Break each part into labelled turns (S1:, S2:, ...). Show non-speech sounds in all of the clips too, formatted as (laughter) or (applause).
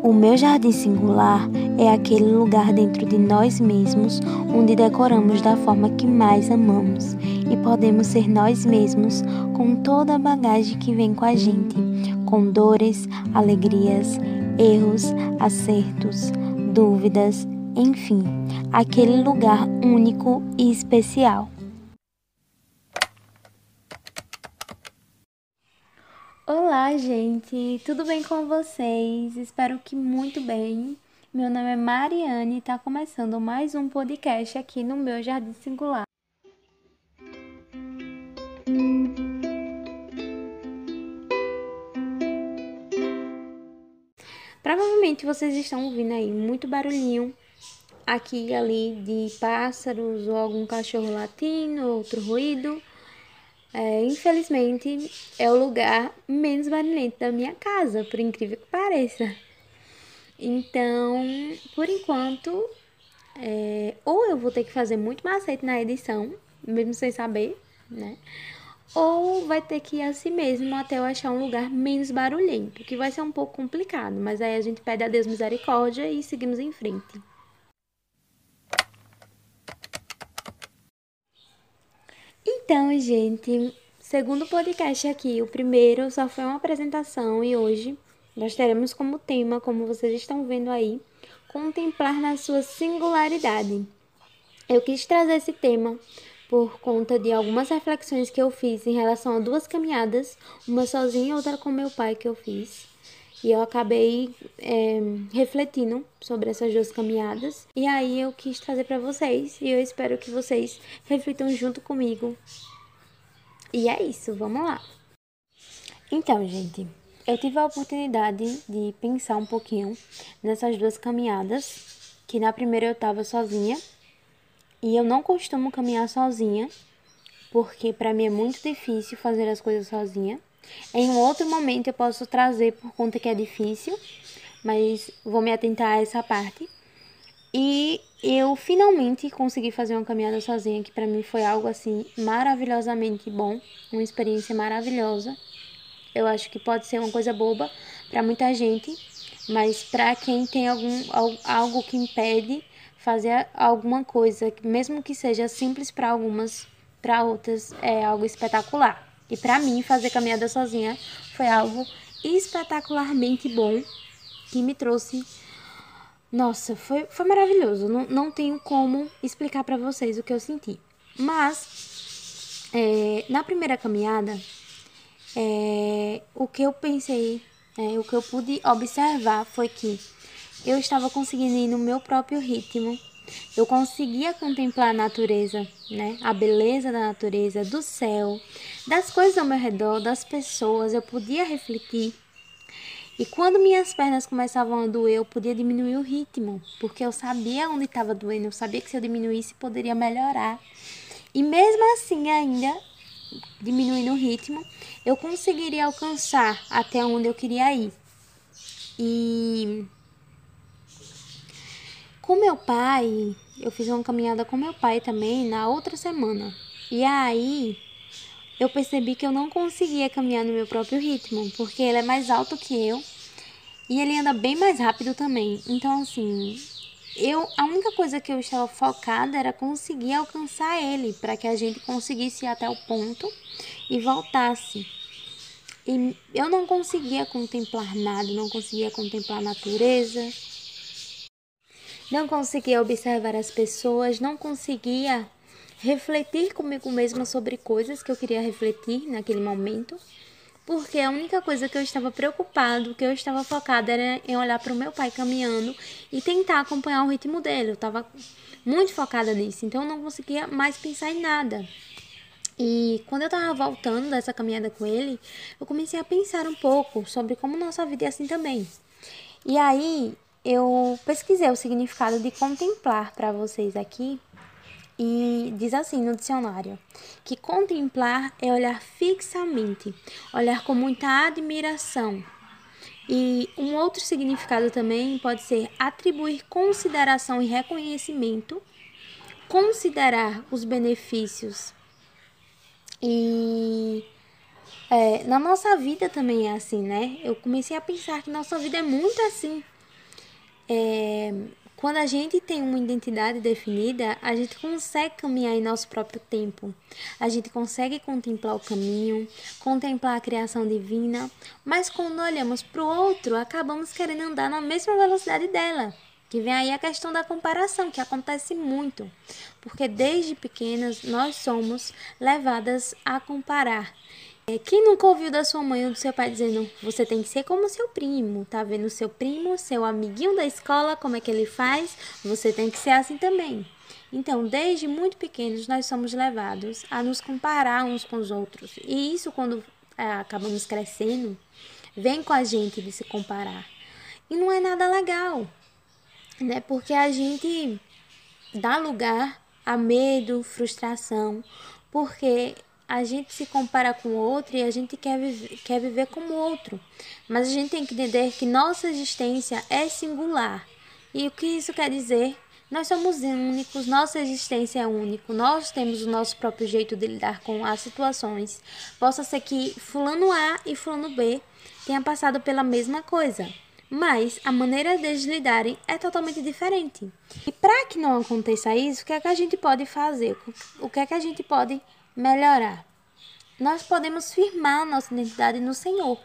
S1: O meu jardim singular é aquele lugar dentro de nós mesmos onde decoramos da forma que mais amamos e podemos ser nós mesmos com toda a bagagem que vem com a gente, com dores, alegrias, erros, acertos, dúvidas, enfim, aquele lugar único e especial. Olá, gente! Tudo bem com vocês? Espero que muito bem. Meu nome é Mariane e está começando mais um podcast aqui no meu Jardim Singular. Provavelmente vocês estão ouvindo aí muito barulhinho aqui e ali de pássaros ou algum cachorro latindo, outro ruído. É, infelizmente, é o lugar menos barulhento da minha casa, por incrível que pareça. Então, por enquanto, é, ou eu vou ter que fazer muito macete na edição, mesmo sem saber, né? Ou vai ter que ir assim mesmo até eu achar um lugar menos barulhento, que vai ser um pouco complicado, mas aí a gente pede a Deus misericórdia e seguimos em frente. Então, gente, segundo podcast aqui, o primeiro só foi uma apresentação e hoje nós teremos como tema, como vocês estão vendo aí, contemplar na sua singularidade. Eu quis trazer esse tema por conta de algumas reflexões que eu fiz em relação a duas caminhadas, uma sozinha e outra com meu pai que eu fiz. E eu acabei é, refletindo sobre essas duas caminhadas. E aí eu quis trazer para vocês. E eu espero que vocês reflitam junto comigo. E é isso, vamos lá. Então, gente, eu tive a oportunidade de pensar um pouquinho nessas duas caminhadas. Que na primeira eu tava sozinha. E eu não costumo caminhar sozinha. Porque para mim é muito difícil fazer as coisas sozinha. Em um outro momento eu posso trazer por conta que é difícil, mas vou me atentar a essa parte. E eu finalmente consegui fazer uma caminhada sozinha, que para mim foi algo assim maravilhosamente bom, uma experiência maravilhosa. Eu acho que pode ser uma coisa boba para muita gente, mas para quem tem algum algo que impede fazer alguma coisa, mesmo que seja simples para algumas, para outras é algo espetacular. E para mim, fazer caminhada sozinha foi algo espetacularmente bom que me trouxe. Nossa, foi, foi maravilhoso. Não, não tenho como explicar para vocês o que eu senti. Mas, é, na primeira caminhada, é, o que eu pensei, é, o que eu pude observar foi que eu estava conseguindo ir no meu próprio ritmo eu conseguia contemplar a natureza, né? A beleza da natureza, do céu, das coisas ao meu redor, das pessoas. Eu podia refletir. E quando minhas pernas começavam a doer, eu podia diminuir o ritmo, porque eu sabia onde estava doendo, eu sabia que se eu diminuísse poderia melhorar. E mesmo assim, ainda diminuindo o ritmo, eu conseguiria alcançar até onde eu queria ir. E com meu pai, eu fiz uma caminhada com meu pai também na outra semana. E aí eu percebi que eu não conseguia caminhar no meu próprio ritmo, porque ele é mais alto que eu e ele anda bem mais rápido também. Então assim, eu a única coisa que eu estava focada era conseguir alcançar ele para que a gente conseguisse ir até o ponto e voltasse. E eu não conseguia contemplar nada, não conseguia contemplar a natureza, não conseguia observar as pessoas, não conseguia refletir comigo mesma sobre coisas que eu queria refletir naquele momento, porque a única coisa que eu estava preocupado, que eu estava focada era em olhar para o meu pai caminhando e tentar acompanhar o ritmo dele. Eu estava muito focada nisso, então eu não conseguia mais pensar em nada. E quando eu estava voltando dessa caminhada com ele, eu comecei a pensar um pouco sobre como nossa vida é assim também. E aí eu pesquisei o significado de contemplar para vocês aqui e diz assim no dicionário que contemplar é olhar fixamente, olhar com muita admiração. E um outro significado também pode ser atribuir consideração e reconhecimento, considerar os benefícios. E é, na nossa vida também é assim, né? Eu comecei a pensar que nossa vida é muito assim é, quando a gente tem uma identidade definida, a gente consegue caminhar em nosso próprio tempo. A gente consegue contemplar o caminho, contemplar a criação divina, mas quando olhamos para o outro, acabamos querendo andar na mesma velocidade dela. Que vem aí a questão da comparação, que acontece muito, porque desde pequenas nós somos levadas a comparar. É, quem nunca ouviu da sua mãe ou do seu pai dizendo você tem que ser como seu primo, tá vendo seu primo, seu amiguinho da escola, como é que ele faz? Você tem que ser assim também. Então, desde muito pequenos, nós somos levados a nos comparar uns com os outros. E isso, quando é, acabamos crescendo, vem com a gente de se comparar. E não é nada legal, né? Porque a gente dá lugar a medo, frustração, porque a gente se compara com o outro e a gente quer, viver, quer viver como outro. Mas a gente tem que entender que nossa existência é singular. E o que isso quer dizer? Nós somos únicos, nossa existência é única, nós temos o nosso próprio jeito de lidar com as situações. Possa ser que fulano A e fulano B tenham passado pela mesma coisa, mas a maneira deles lidarem é totalmente diferente. E para que não aconteça isso, o que é que a gente pode fazer? O que é que a gente pode melhorar. Nós podemos firmar nossa identidade no Senhor.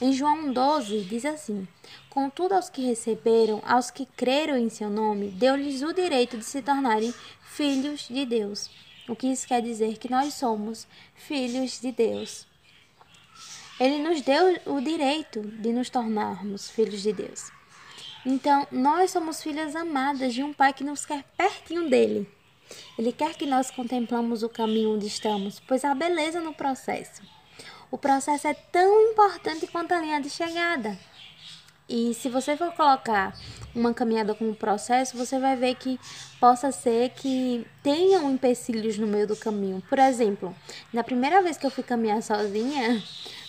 S1: Em João 12 diz assim: Contudo, aos que receberam, aos que creram em seu nome, deu-lhes o direito de se tornarem filhos de Deus. O que isso quer dizer? Que nós somos filhos de Deus. Ele nos deu o direito de nos tornarmos filhos de Deus. Então, nós somos filhas amadas de um Pai que nos quer pertinho dele. Ele quer que nós contemplamos o caminho onde estamos, pois há beleza no processo. O processo é tão importante quanto a linha de chegada. E se você for colocar uma caminhada como processo, você vai ver que possa ser que tenham empecilhos no meio do caminho. Por exemplo, na primeira vez que eu fui caminhar sozinha,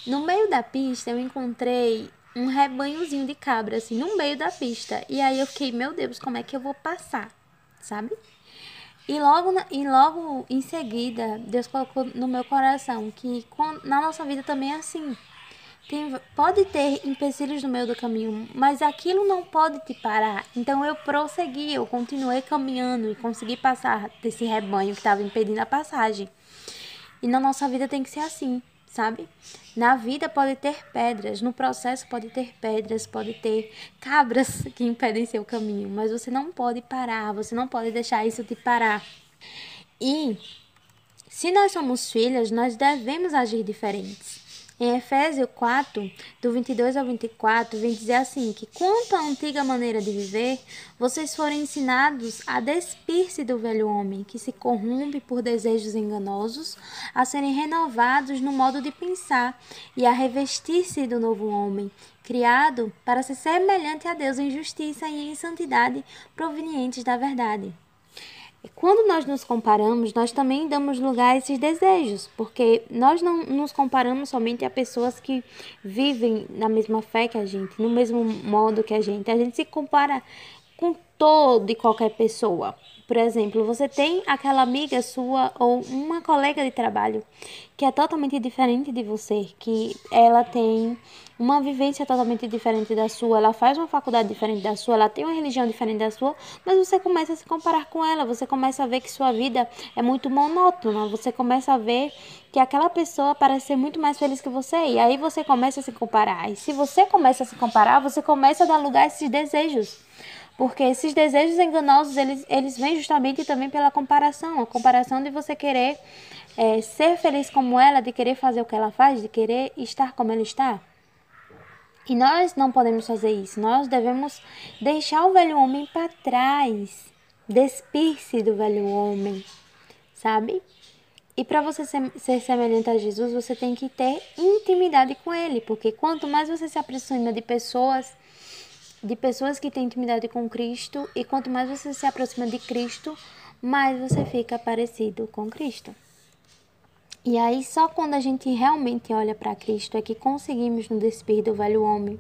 S1: no meio da pista eu encontrei um rebanhozinho de cabra assim no meio da pista. E aí eu fiquei, meu Deus, como é que eu vou passar? Sabe? E logo, e logo em seguida, Deus colocou no meu coração que na nossa vida também é assim. Tem, pode ter empecilhos no meio do caminho, mas aquilo não pode te parar. Então eu prossegui, eu continuei caminhando e consegui passar desse rebanho que estava impedindo a passagem. E na nossa vida tem que ser assim sabe? Na vida pode ter pedras, no processo pode ter pedras, pode ter cabras (laughs) que impedem seu caminho, mas você não pode parar, você não pode deixar isso te parar. E se nós somos filhas, nós devemos agir diferentes. Em Efésios 4, do 22 ao 24, vem dizer assim: que quanto à antiga maneira de viver, vocês foram ensinados a despir-se do velho homem, que se corrompe por desejos enganosos, a serem renovados no modo de pensar e a revestir-se do novo homem, criado para ser semelhante a Deus em justiça e em santidade provenientes da verdade. Quando nós nos comparamos, nós também damos lugar a esses desejos, porque nós não nos comparamos somente a pessoas que vivem na mesma fé que a gente, no mesmo modo que a gente. A gente se compara com toda e qualquer pessoa. Por exemplo, você tem aquela amiga sua ou uma colega de trabalho que é totalmente diferente de você, que ela tem uma vivência totalmente diferente da sua, ela faz uma faculdade diferente da sua, ela tem uma religião diferente da sua, mas você começa a se comparar com ela, você começa a ver que sua vida é muito monótona, você começa a ver que aquela pessoa parece ser muito mais feliz que você, e aí você começa a se comparar. E se você começa a se comparar, você começa a dar lugar a esses desejos. Porque esses desejos enganosos, eles, eles vêm justamente também pela comparação. A comparação de você querer é, ser feliz como ela, de querer fazer o que ela faz, de querer estar como ela está. E nós não podemos fazer isso. Nós devemos deixar o velho homem para trás. Despir-se do velho homem, sabe? E para você ser, ser, semelhante a Jesus, você tem que ter intimidade com ele, porque quanto mais você se aproxima de pessoas de pessoas que têm intimidade com Cristo e quanto mais você se aproxima de Cristo, mais você fica parecido com Cristo. E aí só quando a gente realmente olha para Cristo é que conseguimos nos despir do velho homem.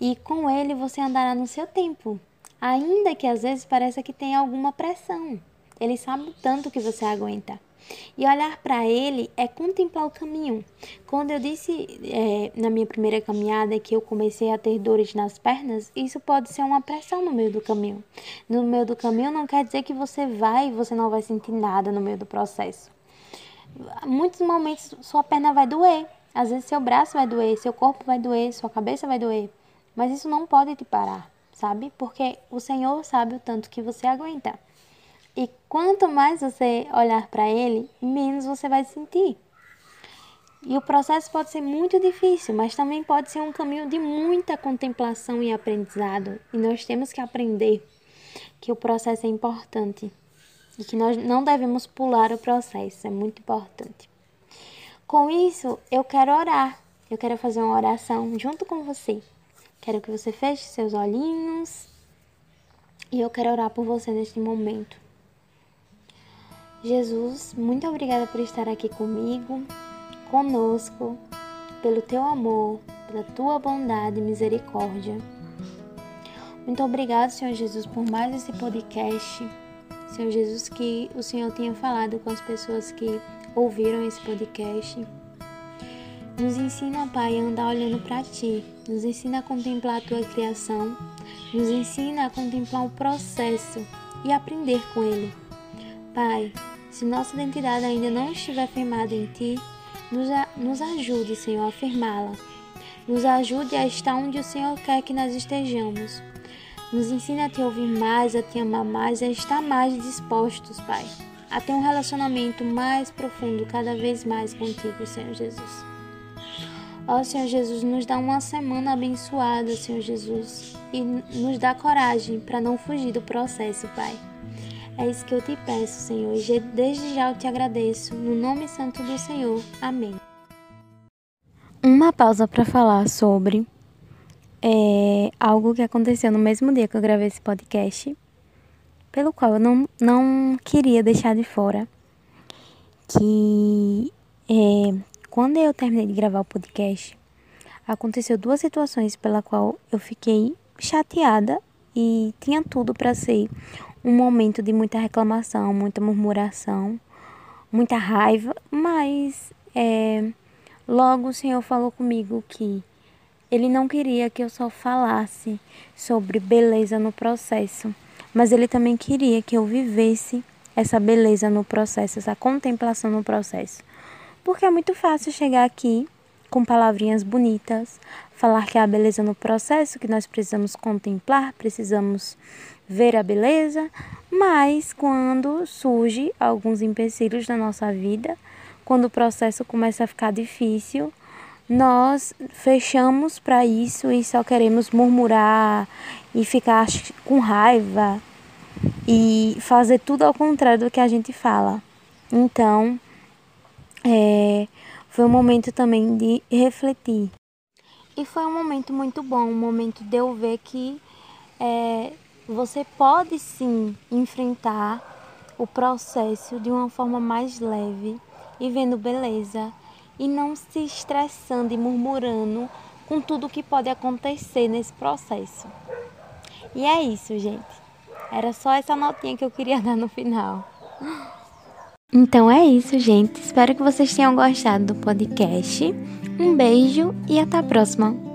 S1: E com ele você andará no seu tempo, ainda que às vezes pareça que tem alguma pressão. Ele sabe o tanto que você aguenta. E olhar para Ele é contemplar o caminho. Quando eu disse é, na minha primeira caminhada que eu comecei a ter dores nas pernas, isso pode ser uma pressão no meio do caminho. No meio do caminho não quer dizer que você vai e você não vai sentir nada no meio do processo. Muitos momentos sua perna vai doer, às vezes seu braço vai doer, seu corpo vai doer, sua cabeça vai doer, mas isso não pode te parar, sabe? Porque o Senhor sabe o tanto que você aguenta. E quanto mais você olhar para Ele, menos você vai sentir. E o processo pode ser muito difícil, mas também pode ser um caminho de muita contemplação e aprendizado. E nós temos que aprender que o processo é importante e que nós não devemos pular o processo, é muito importante. Com isso, eu quero orar. Eu quero fazer uma oração junto com você. Quero que você feche seus olhinhos e eu quero orar por você neste momento. Jesus, muito obrigada por estar aqui comigo, conosco, pelo teu amor, pela tua bondade e misericórdia. Muito obrigado, Senhor Jesus, por mais esse podcast. Senhor Jesus, que o Senhor tenha falado com as pessoas que ouviram esse podcast. Nos ensina, Pai, a andar olhando para Ti. Nos ensina a contemplar a Tua criação. Nos ensina a contemplar o processo e aprender com Ele. Pai, se nossa identidade ainda não estiver firmada em Ti, nos, a, nos ajude, Senhor, a firmá-la. Nos ajude a estar onde o Senhor quer que nós estejamos. Nos ensine a Te ouvir mais, a Te amar mais, a estar mais dispostos, Pai, a ter um relacionamento mais profundo cada vez mais contigo, Senhor Jesus. Ó Senhor Jesus, nos dá uma semana abençoada, Senhor Jesus, e nos dá coragem para não fugir do processo, Pai. É isso que eu te peço, Senhor, e desde já eu te agradeço. No nome santo do Senhor. Amém. Uma pausa para falar sobre é, algo que aconteceu no mesmo dia que eu gravei esse podcast, pelo qual eu não, não queria deixar de fora. Que é, quando eu terminei de gravar o podcast, aconteceu duas situações pela qual eu fiquei chateada e tinha tudo para ser um momento de muita reclamação, muita murmuração, muita raiva, mas é, logo o Senhor falou comigo que Ele não queria que eu só falasse sobre beleza no processo, mas Ele também queria que eu vivesse essa beleza no processo, essa contemplação no processo. Porque é muito fácil chegar aqui com palavrinhas bonitas, falar que há beleza no processo, que nós precisamos contemplar, precisamos ver a beleza, mas quando surge alguns empecilhos na nossa vida, quando o processo começa a ficar difícil, nós fechamos para isso e só queremos murmurar e ficar com raiva e fazer tudo ao contrário do que a gente fala. Então, é, foi um momento também de refletir. E foi um momento muito bom, um momento de eu ver que é, você pode sim enfrentar o processo de uma forma mais leve e vendo beleza e não se estressando e murmurando com tudo que pode acontecer nesse processo. E é isso, gente. Era só essa notinha que eu queria (laughs) dar no final. Então é isso, gente. Espero que vocês tenham gostado do podcast. Um beijo e até a próxima.